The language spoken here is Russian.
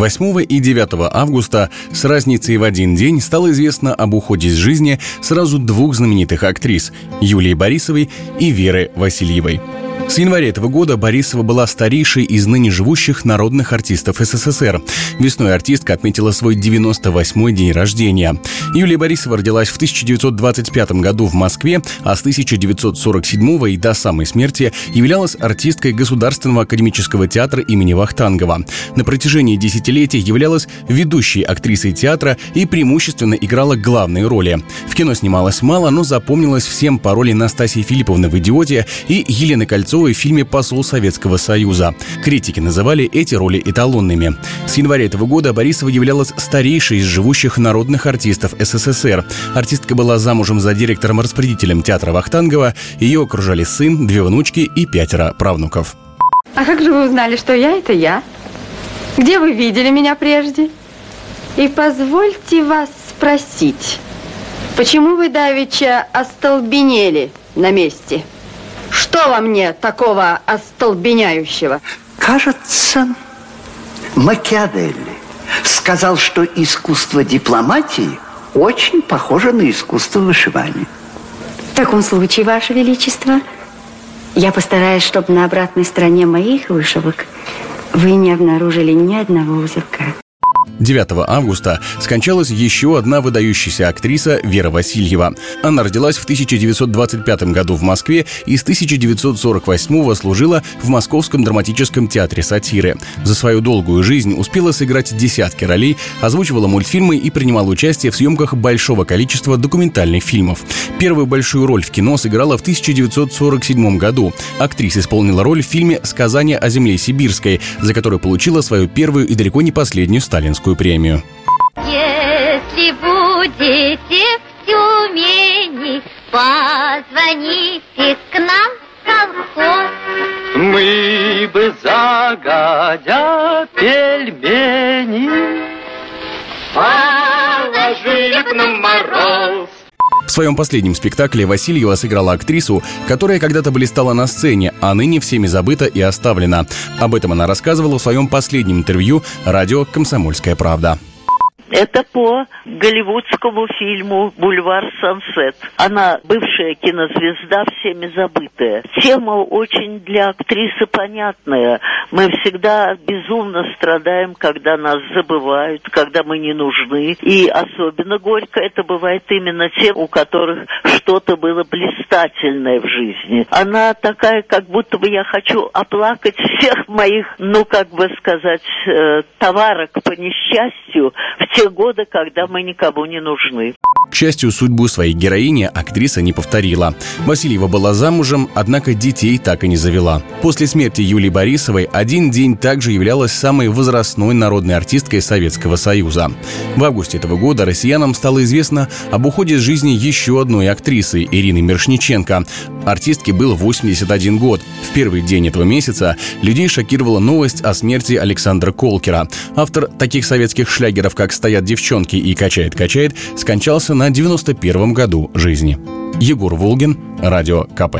8 и 9 августа с разницей в один день стало известно об уходе из жизни сразу двух знаменитых актрис – Юлии Борисовой и Веры Васильевой. С января этого года Борисова была старейшей из ныне живущих народных артистов СССР. Весной артистка отметила свой 98-й день рождения. Юлия Борисова родилась в 1925 году в Москве, а с 1947 и до самой смерти являлась артисткой Государственного академического театра имени Вахтангова. На протяжении десятилетий являлась ведущей актрисой театра и преимущественно играла главные роли. В кино снималась мало, но запомнилась всем по роли Настасии Филипповны в «Идиоте» и Елены Кольцовой Кольцовой в фильме «Посол Советского Союза». Критики называли эти роли эталонными. С января этого года Борисова являлась старейшей из живущих народных артистов СССР. Артистка была замужем за директором-распорядителем театра Вахтангова. Ее окружали сын, две внучки и пятеро правнуков. А как же вы узнали, что я – это я? Где вы видели меня прежде? И позвольте вас спросить, почему вы давеча остолбенели на месте? Что во мне такого остолбеняющего? Кажется, Макиавелли сказал, что искусство дипломатии очень похоже на искусство вышивания. В таком случае, Ваше Величество, я постараюсь, чтобы на обратной стороне моих вышивок вы не обнаружили ни одного узелка. 9 августа скончалась еще одна выдающаяся актриса Вера Васильева. Она родилась в 1925 году в Москве и с 1948 служила в Московском драматическом театре сатиры. За свою долгую жизнь успела сыграть десятки ролей, озвучивала мультфильмы и принимала участие в съемках большого количества документальных фильмов. Первую большую роль в кино сыграла в 1947 году. Актриса исполнила роль в фильме «Сказание о земле сибирской», за которую получила свою первую и далеко не последнюю сталинскую Нобелевскую премию. Если будете в Тюмени, позвоните к нам в колхоз. Мы бы загодя пельмени положили б на мороз. В своем последнем спектакле Васильева сыграла актрису, которая когда-то блистала на сцене, а ныне всеми забыта и оставлена. Об этом она рассказывала в своем последнем интервью радио «Комсомольская правда». Это по голливудскому фильму «Бульвар Сансет». Она бывшая кинозвезда, всеми забытая. Тема очень для актрисы понятная. Мы всегда безумно страдаем, когда нас забывают, когда мы не нужны. И особенно горько это бывает именно тем, у которых что-то было блистательное в жизни. Она такая, как будто бы я хочу оплакать всех моих, ну, как бы сказать, э, товарок по несчастью в те годы, когда мы никому не нужны. К счастью, судьбу своей героини актриса не повторила. Васильева была замужем, однако детей так и не завела. После смерти Юлии Борисовой один день также являлась самой возрастной народной артисткой Советского Союза. В августе этого года россиянам стало известно об уходе из жизни еще одной актрисы Ирины Мершниченко. Артистке был 81 год. В первый день этого месяца людей шокировала новость о смерти Александра Колкера. Автор таких советских шлягеров, как «Стоят девчонки» и «Качает-качает», скончался на 91-м году жизни. Егор Волгин, Радио КП.